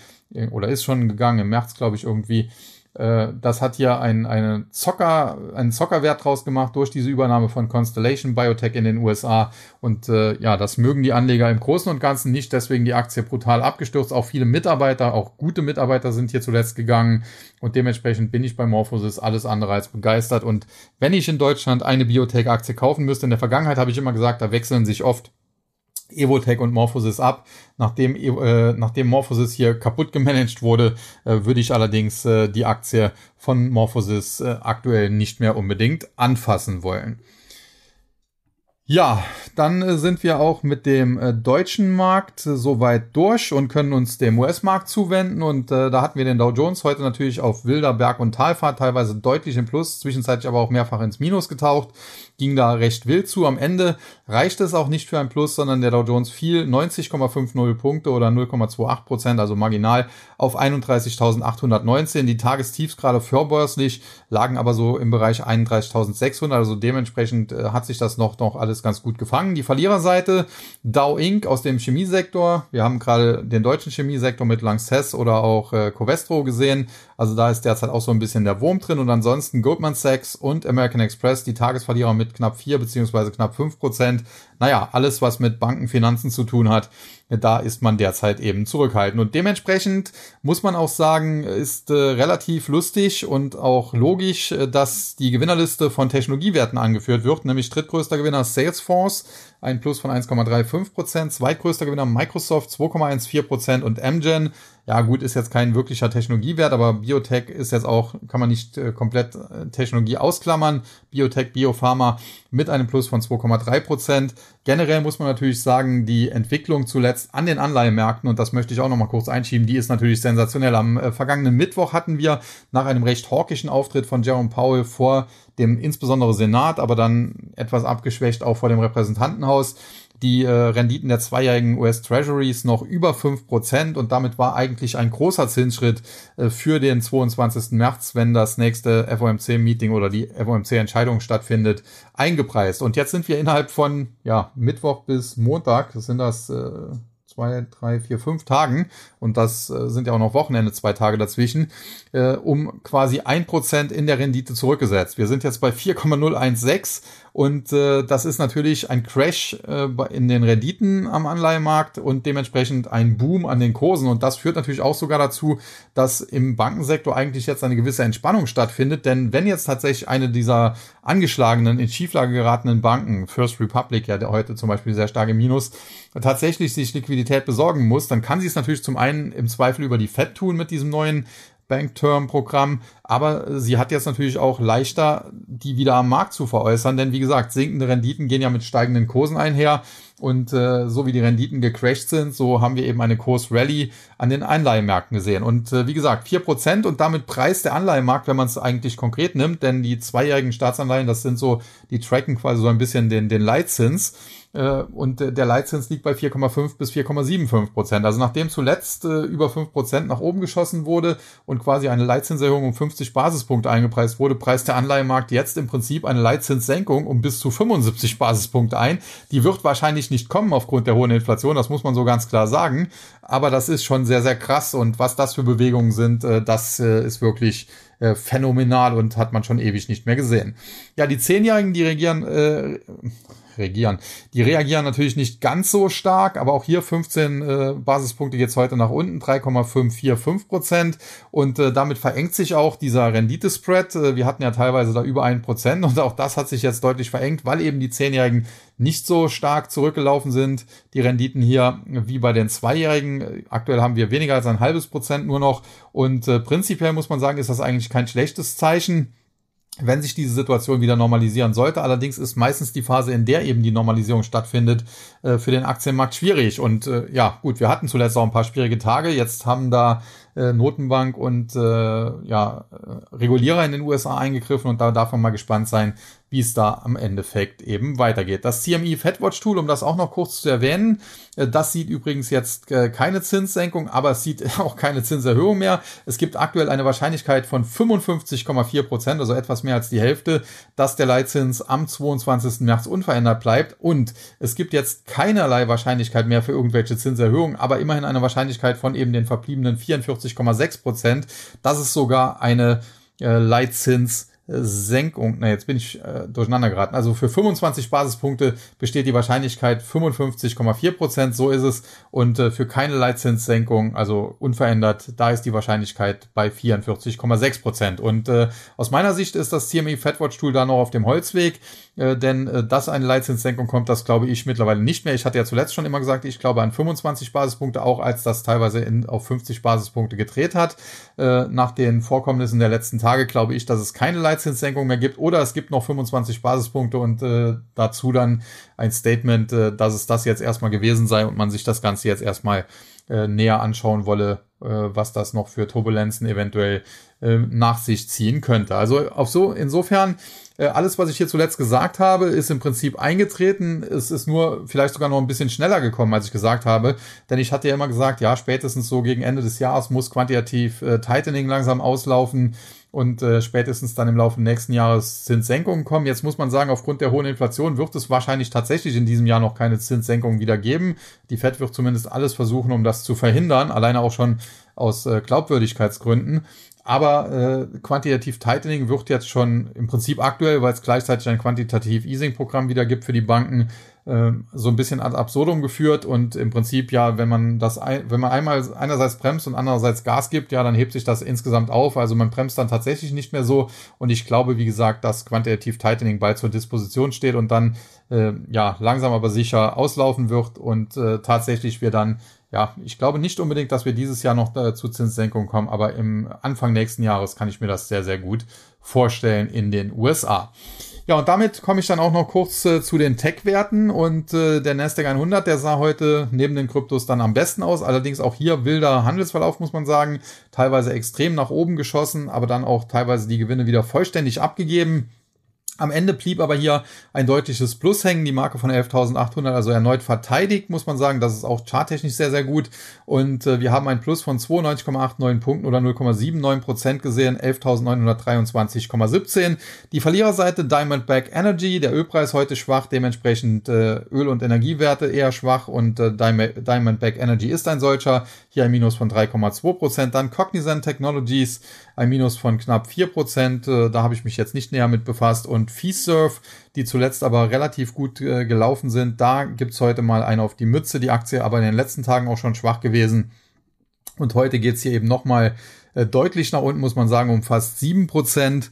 oder ist schon gegangen, im März, glaube ich, irgendwie. Äh, das hat hier ein, eine Zocker, einen Zockerwert draus gemacht durch diese Übernahme von Constellation Biotech in den USA. Und äh, ja, das mögen die Anleger im Großen und Ganzen nicht, deswegen die Aktie brutal abgestürzt. Auch viele Mitarbeiter, auch gute Mitarbeiter sind hier zuletzt gegangen. Und dementsprechend bin ich bei Morphosis alles andere als begeistert. Und wenn ich in Deutschland eine Biotech-Aktie kaufen müsste, in der Vergangenheit habe ich immer gesagt, da wechseln sich oft Evotech und Morphosis ab. Nachdem, äh, nachdem Morphosis hier kaputt gemanagt wurde, äh, würde ich allerdings äh, die Aktie von Morphosis äh, aktuell nicht mehr unbedingt anfassen wollen. Ja, dann äh, sind wir auch mit dem äh, deutschen Markt äh, soweit durch und können uns dem US-Markt zuwenden. Und äh, da hatten wir den Dow Jones heute natürlich auf wilder Berg- und Talfahrt, teilweise deutlich im Plus, zwischenzeitlich aber auch mehrfach ins Minus getaucht ging da recht wild zu. Am Ende reichte es auch nicht für ein Plus, sondern der Dow Jones fiel 90,50 Punkte oder 0,28 Prozent, also marginal auf 31.819. Die Tagestiefs gerade vorbörslich lagen aber so im Bereich 31.600, also dementsprechend äh, hat sich das noch, noch alles ganz gut gefangen. Die Verliererseite, Dow Inc. aus dem Chemiesektor. Wir haben gerade den deutschen Chemiesektor mit Lanxess oder auch äh, Covestro gesehen. Also da ist derzeit auch so ein bisschen der Wurm drin. Und ansonsten Goldman Sachs und American Express, die Tagesverlierer mit knapp vier beziehungsweise knapp fünf Prozent. Naja, alles, was mit Bankenfinanzen zu tun hat, da ist man derzeit eben zurückhaltend. Und dementsprechend muss man auch sagen, ist äh, relativ lustig und auch logisch, äh, dass die Gewinnerliste von Technologiewerten angeführt wird, nämlich drittgrößter Gewinner Salesforce ein Plus von 1,35 Prozent. Zweitgrößter Gewinner Microsoft 2,14 Prozent und Amgen. Ja, gut, ist jetzt kein wirklicher Technologiewert, aber Biotech ist jetzt auch, kann man nicht äh, komplett äh, Technologie ausklammern. Biotech, Biopharma mit einem Plus von 2,3 Prozent. Generell muss man natürlich sagen, die Entwicklung zuletzt an den Anleihemärkten, und das möchte ich auch noch mal kurz einschieben, die ist natürlich sensationell. Am äh, vergangenen Mittwoch hatten wir nach einem recht hawkischen Auftritt von Jerome Powell vor dem insbesondere Senat, aber dann etwas abgeschwächt auch vor dem Repräsentantenhaus, die äh, Renditen der zweijährigen US Treasuries noch über fünf Prozent und damit war eigentlich ein großer Zinsschritt äh, für den 22. März, wenn das nächste FOMC-Meeting oder die FOMC-Entscheidung stattfindet, eingepreist. Und jetzt sind wir innerhalb von ja, Mittwoch bis Montag, das sind das äh, zwei, drei, vier, fünf Tagen, und das äh, sind ja auch noch Wochenende, zwei Tage dazwischen, äh, um quasi ein Prozent in der Rendite zurückgesetzt. Wir sind jetzt bei 4,016 und äh, das ist natürlich ein Crash äh, in den Renditen am Anleihemarkt und dementsprechend ein Boom an den Kursen. Und das führt natürlich auch sogar dazu, dass im Bankensektor eigentlich jetzt eine gewisse Entspannung stattfindet. Denn wenn jetzt tatsächlich eine dieser angeschlagenen, in Schieflage geratenen Banken, First Republic, ja, der heute zum Beispiel sehr stark im Minus, tatsächlich sich Liquidität besorgen muss, dann kann sie es natürlich zum einen im Zweifel über die Fed tun mit diesem neuen Bank-Term-Programm, aber sie hat jetzt natürlich auch leichter, die wieder am Markt zu veräußern, denn wie gesagt, sinkende Renditen gehen ja mit steigenden Kursen einher und äh, so wie die Renditen gecrashed sind, so haben wir eben eine Kursrally an den Anleihemärkten gesehen. Und äh, wie gesagt, vier Prozent und damit preist der Anleihemarkt, wenn man es eigentlich konkret nimmt, denn die zweijährigen Staatsanleihen, das sind so, die tracken quasi so ein bisschen den, den Leitzins. Äh, und der Leitzins liegt bei 4,5 bis 4,75 Prozent. Also nachdem zuletzt äh, über 5 Prozent nach oben geschossen wurde und quasi eine Leitzinserhöhung um 50 Basispunkte eingepreist wurde, preist der Anleihemarkt jetzt im Prinzip eine Leitzinssenkung um bis zu 75 Basispunkte ein. Die wird wahrscheinlich nicht kommen aufgrund der hohen Inflation, das muss man so ganz klar sagen. Aber das ist schon sehr, sehr krass und was das für Bewegungen sind, äh, das ist wirklich phänomenal und hat man schon ewig nicht mehr gesehen. Ja, die Zehnjährigen, die regieren, äh, regieren. Die reagieren natürlich nicht ganz so stark, aber auch hier 15 äh, Basispunkte jetzt heute nach unten, 3,545 Prozent. Und äh, damit verengt sich auch dieser Renditespread. Äh, wir hatten ja teilweise da über ein Prozent und auch das hat sich jetzt deutlich verengt, weil eben die Zehnjährigen nicht so stark zurückgelaufen sind. Die Renditen hier wie bei den Zweijährigen. Aktuell haben wir weniger als ein halbes Prozent nur noch. Und äh, prinzipiell muss man sagen, ist das eigentlich kein schlechtes Zeichen wenn sich diese Situation wieder normalisieren sollte. Allerdings ist meistens die Phase, in der eben die Normalisierung stattfindet, äh, für den Aktienmarkt schwierig. Und äh, ja, gut, wir hatten zuletzt auch ein paar schwierige Tage. Jetzt haben da äh, Notenbank und ja, Regulierer in den USA eingegriffen und da darf man mal gespannt sein, wie es da am Endeffekt eben weitergeht. Das CME FedWatch Tool, um das auch noch kurz zu erwähnen, äh, das sieht übrigens jetzt äh, keine Zinssenkung, aber es sieht auch keine Zinserhöhung mehr. Es gibt aktuell eine Wahrscheinlichkeit von 55,4 Prozent, also etwas mehr als die Hälfte, dass der Leitzins am 22. März unverändert bleibt. Und es gibt jetzt keinerlei Wahrscheinlichkeit mehr für irgendwelche Zinserhöhungen, aber immerhin eine Wahrscheinlichkeit von eben den verbliebenen 44,6 Prozent. Das ist sogar eine äh, Leitzins Senkung, na jetzt bin ich äh, durcheinander geraten. Also für 25 Basispunkte besteht die Wahrscheinlichkeit 55,4 Prozent, so ist es. Und äh, für keine Leitzinssenkung, also unverändert, da ist die Wahrscheinlichkeit bei 44,6 Prozent. Und äh, aus meiner Sicht ist das CME Fatwatch Tool da noch auf dem Holzweg. Äh, denn äh, dass eine Leitzinssenkung kommt, das glaube ich mittlerweile nicht mehr. Ich hatte ja zuletzt schon immer gesagt, ich glaube an 25 Basispunkte, auch als das teilweise in, auf 50 Basispunkte gedreht hat. Äh, nach den Vorkommnissen der letzten Tage glaube ich, dass es keine Leitzinssenkung mehr gibt oder es gibt noch 25 Basispunkte und äh, dazu dann ein Statement, äh, dass es das jetzt erstmal gewesen sei und man sich das Ganze jetzt erstmal äh, näher anschauen wolle, was das noch für Turbulenzen eventuell äh, nach sich ziehen könnte. Also auf so insofern äh, alles, was ich hier zuletzt gesagt habe, ist im Prinzip eingetreten. Es ist nur vielleicht sogar noch ein bisschen schneller gekommen, als ich gesagt habe. Denn ich hatte ja immer gesagt, ja, spätestens so gegen Ende des Jahres muss quantitativ äh, Tightening langsam auslaufen und äh, spätestens dann im Laufe nächsten Jahres Zinssenkungen kommen. Jetzt muss man sagen, aufgrund der hohen Inflation wird es wahrscheinlich tatsächlich in diesem Jahr noch keine Zinssenkungen wieder geben. Die Fed wird zumindest alles versuchen, um das zu verhindern, alleine auch schon aus äh, Glaubwürdigkeitsgründen. Aber äh, quantitativ Tightening wird jetzt schon im Prinzip aktuell, weil es gleichzeitig ein quantitativ Easing-Programm wieder gibt für die Banken, äh, so ein bisschen ad absurdum geführt. Und im Prinzip ja, wenn man das, ein, wenn man einmal einerseits bremst und andererseits Gas gibt, ja, dann hebt sich das insgesamt auf. Also man bremst dann tatsächlich nicht mehr so. Und ich glaube, wie gesagt, dass quantitativ Tightening bald zur Disposition steht und dann äh, ja langsam aber sicher auslaufen wird und äh, tatsächlich wir dann ja, ich glaube nicht unbedingt, dass wir dieses Jahr noch äh, zu Zinssenkungen kommen, aber im Anfang nächsten Jahres kann ich mir das sehr, sehr gut vorstellen in den USA. Ja, und damit komme ich dann auch noch kurz äh, zu den Tech-Werten und äh, der Nasdaq 100, der sah heute neben den Kryptos dann am besten aus. Allerdings auch hier wilder Handelsverlauf, muss man sagen. Teilweise extrem nach oben geschossen, aber dann auch teilweise die Gewinne wieder vollständig abgegeben. Am Ende blieb aber hier ein deutliches Plus hängen, die Marke von 11.800, also erneut verteidigt, muss man sagen. Das ist auch charttechnisch sehr, sehr gut. Und äh, wir haben ein Plus von 92,89 Punkten oder 0,79 Prozent gesehen, 11.923,17. Die Verliererseite Diamondback Energy, der Ölpreis heute schwach, dementsprechend äh, Öl- und Energiewerte eher schwach und äh, Diamondback Energy ist ein solcher. Hier ein Minus von 3,2 Prozent. Dann Cognizant Technologies, ein Minus von knapp 4 Prozent. Äh, da habe ich mich jetzt nicht näher mit befasst. Und Feesurf, die zuletzt aber relativ gut äh, gelaufen sind. Da gibt's heute mal eine auf die Mütze. Die Aktie aber in den letzten Tagen auch schon schwach gewesen. Und heute geht's hier eben nochmal äh, deutlich nach unten, muss man sagen, um fast 7 Prozent.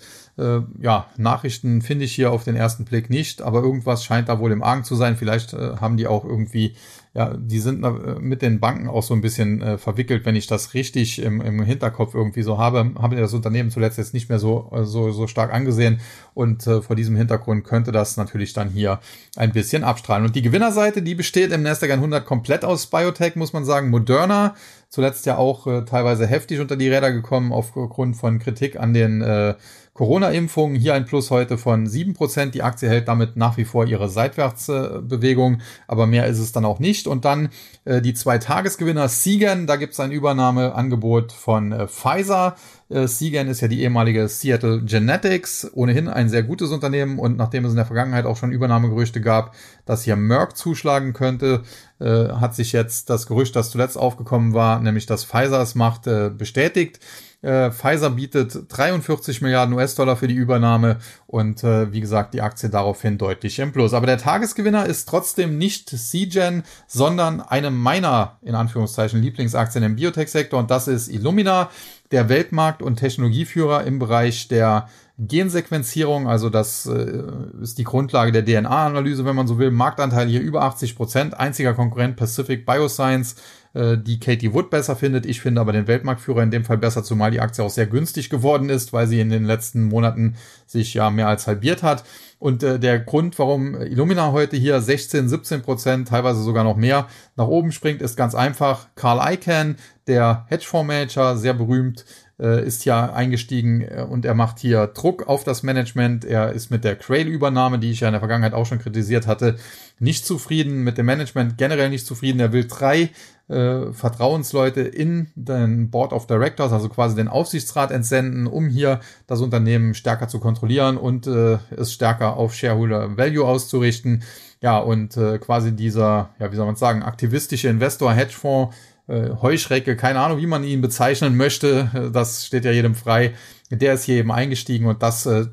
Ja, Nachrichten finde ich hier auf den ersten Blick nicht, aber irgendwas scheint da wohl im Argen zu sein. Vielleicht äh, haben die auch irgendwie ja, die sind äh, mit den Banken auch so ein bisschen äh, verwickelt, wenn ich das richtig im, im Hinterkopf irgendwie so habe, habe ich das Unternehmen zuletzt jetzt nicht mehr so, äh, so, so stark angesehen. Und äh, vor diesem Hintergrund könnte das natürlich dann hier ein bisschen abstrahlen. Und die Gewinnerseite, die besteht im Nasdaq 100 komplett aus Biotech, muss man sagen, Moderna, zuletzt ja auch äh, teilweise heftig unter die Räder gekommen aufgrund von Kritik an den äh, Corona-Impfungen. Hier ein Plus heute von 7%. Die Aktie hält damit nach wie vor ihre Seitwärtsbewegung, aber mehr ist es dann auch nicht. Und dann äh, die zwei Tagesgewinner Seagen, da gibt es ein Übernahmeangebot von äh, Pfizer. Äh, Seagen ist ja die ehemalige Seattle Genetics, ohnehin ein sehr gutes Unternehmen und nachdem es in der Vergangenheit auch schon Übernahmegerüchte gab, dass hier Merck zuschlagen könnte, äh, hat sich jetzt das Gerücht, das zuletzt aufgekommen war, nämlich dass Pfizer es macht, äh, bestätigt. Äh, Pfizer bietet 43 Milliarden US-Dollar für die Übernahme und äh, wie gesagt, die Aktie daraufhin deutlich im Plus. Aber der Tagesgewinner ist trotzdem nicht CGen, sondern eine meiner, in Anführungszeichen, Lieblingsaktien im Biotech-Sektor und das ist Illumina, der Weltmarkt- und Technologieführer im Bereich der Gensequenzierung, also das äh, ist die Grundlage der DNA-Analyse, wenn man so will. Marktanteil hier über 80 Prozent. Einziger Konkurrent Pacific Bioscience die Katie Wood besser findet. Ich finde aber den Weltmarktführer in dem Fall besser, zumal die Aktie auch sehr günstig geworden ist, weil sie in den letzten Monaten sich ja mehr als halbiert hat. Und äh, der Grund, warum Illumina heute hier 16, 17 Prozent, teilweise sogar noch mehr nach oben springt, ist ganz einfach. Carl Icahn, der Hedgefondsmanager, sehr berühmt, äh, ist ja eingestiegen äh, und er macht hier Druck auf das Management. Er ist mit der Crail-Übernahme, die ich ja in der Vergangenheit auch schon kritisiert hatte, nicht zufrieden, mit dem Management generell nicht zufrieden. Er will drei äh, Vertrauensleute in den Board of Directors, also quasi den Aufsichtsrat entsenden, um hier das Unternehmen stärker zu kontrollieren und äh, es stärker auf Shareholder Value auszurichten. Ja, und äh, quasi dieser, ja, wie soll man sagen, aktivistische Investor, Hedgefonds, äh, Heuschrecke, keine Ahnung, wie man ihn bezeichnen möchte, äh, das steht ja jedem frei. Der ist hier eben eingestiegen und das äh,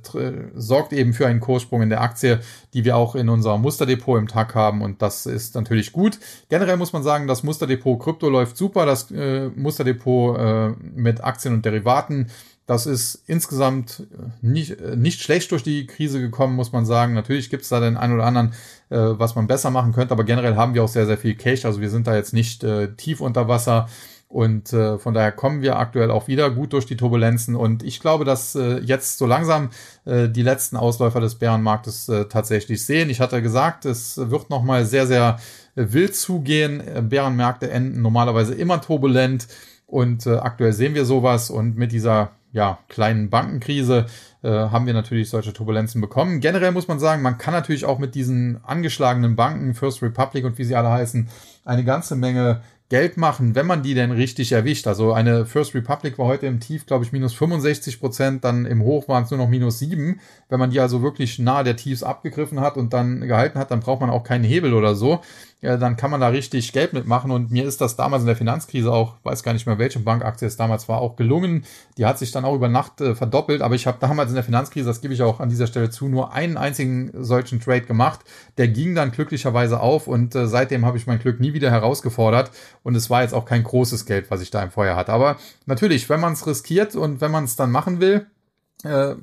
sorgt eben für einen Kurssprung in der Aktie, die wir auch in unserem Musterdepot im Tag haben und das ist natürlich gut. Generell muss man sagen, das Musterdepot Krypto läuft super, das äh, Musterdepot äh, mit Aktien und Derivaten das ist insgesamt nicht, nicht schlecht durch die Krise gekommen, muss man sagen. Natürlich gibt es da den einen oder anderen, äh, was man besser machen könnte, aber generell haben wir auch sehr, sehr viel Cash. Also wir sind da jetzt nicht äh, tief unter Wasser. Und äh, von daher kommen wir aktuell auch wieder gut durch die Turbulenzen. Und ich glaube, dass äh, jetzt so langsam äh, die letzten Ausläufer des Bärenmarktes äh, tatsächlich sehen. Ich hatte gesagt, es wird nochmal sehr, sehr äh, wild zugehen. Bärenmärkte enden normalerweise immer turbulent. Und äh, aktuell sehen wir sowas. Und mit dieser ja, kleinen Bankenkrise äh, haben wir natürlich solche Turbulenzen bekommen. Generell muss man sagen, man kann natürlich auch mit diesen angeschlagenen Banken, First Republic und wie sie alle heißen, eine ganze Menge Geld machen, wenn man die denn richtig erwischt. Also eine First Republic war heute im Tief, glaube ich, minus 65 Prozent, dann im Hoch waren es nur noch minus 7. Wenn man die also wirklich nahe der Tiefs abgegriffen hat und dann gehalten hat, dann braucht man auch keinen Hebel oder so. Ja, dann kann man da richtig Geld mitmachen. Und mir ist das damals in der Finanzkrise auch, weiß gar nicht mehr, welche Bankaktie es damals war, auch gelungen. Die hat sich dann auch über Nacht äh, verdoppelt. Aber ich habe damals in der Finanzkrise, das gebe ich auch an dieser Stelle zu, nur einen einzigen solchen Trade gemacht. Der ging dann glücklicherweise auf und äh, seitdem habe ich mein Glück nie wieder herausgefordert. Und es war jetzt auch kein großes Geld, was ich da im Feuer hatte. Aber natürlich, wenn man es riskiert und wenn man es dann machen will, äh,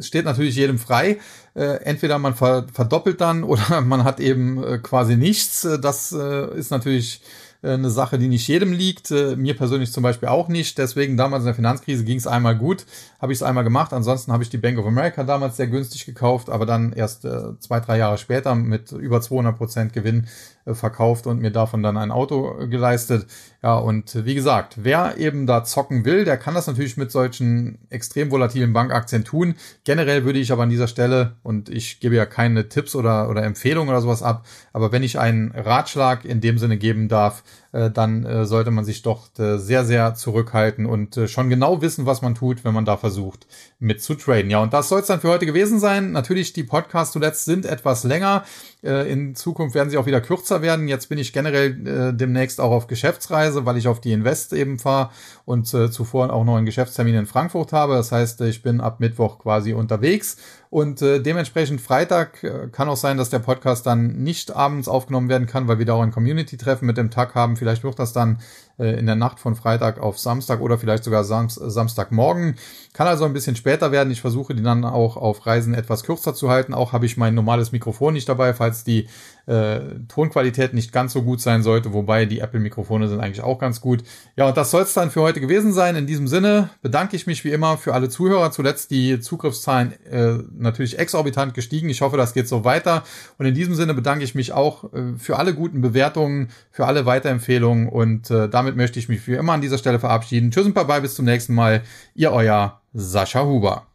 steht natürlich jedem frei. Äh, entweder man verdoppelt dann oder man hat eben äh, quasi nichts. Äh, das äh, ist natürlich äh, eine Sache, die nicht jedem liegt. Mir persönlich zum Beispiel auch nicht. Deswegen damals in der Finanzkrise ging es einmal gut, habe ich es einmal gemacht. Ansonsten habe ich die Bank of America damals sehr günstig gekauft, aber dann erst äh, zwei, drei Jahre später mit über 200 Prozent Gewinn verkauft und mir davon dann ein Auto äh, geleistet. Ja, und wie gesagt, wer eben da zocken will, der kann das natürlich mit solchen extrem volatilen Bankaktien tun. Generell würde ich aber an dieser Stelle, und ich gebe ja keine Tipps oder, oder Empfehlungen oder sowas ab, aber wenn ich einen Ratschlag in dem Sinne geben darf, äh, dann äh, sollte man sich doch äh, sehr, sehr zurückhalten und äh, schon genau wissen, was man tut, wenn man da versucht, mit zu traden. Ja, und das soll es dann für heute gewesen sein. Natürlich, die Podcasts zuletzt sind etwas länger. Äh, in Zukunft werden sie auch wieder kürzer werden. Jetzt bin ich generell äh, demnächst auch auf Geschäftsreise, weil ich auf die Invest eben fahre und äh, zuvor auch noch einen Geschäftstermin in Frankfurt habe. Das heißt, ich bin ab Mittwoch quasi unterwegs und äh, dementsprechend Freitag äh, kann auch sein, dass der Podcast dann nicht abends aufgenommen werden kann, weil wir da auch ein Community-Treffen mit dem Tag haben. Vielleicht wird das dann äh, in der Nacht von Freitag auf Samstag oder vielleicht sogar Sam Samstagmorgen. Kann also ein bisschen später werden. Ich versuche die dann auch auf Reisen etwas kürzer zu halten. Auch habe ich mein normales Mikrofon nicht dabei, falls die äh, Tonqualität nicht ganz so gut sein sollte, wobei die Apple-Mikrofone sind eigentlich auch ganz gut. Ja, und das soll es dann für heute gewesen sein. In diesem Sinne bedanke ich mich wie immer für alle Zuhörer. Zuletzt die Zugriffszahlen äh, natürlich exorbitant gestiegen. Ich hoffe, das geht so weiter. Und in diesem Sinne bedanke ich mich auch äh, für alle guten Bewertungen, für alle Weiterempfehlungen und äh, damit möchte ich mich wie immer an dieser Stelle verabschieden. Tschüss und bye bye, bis zum nächsten Mal. Ihr euer Sascha Huber.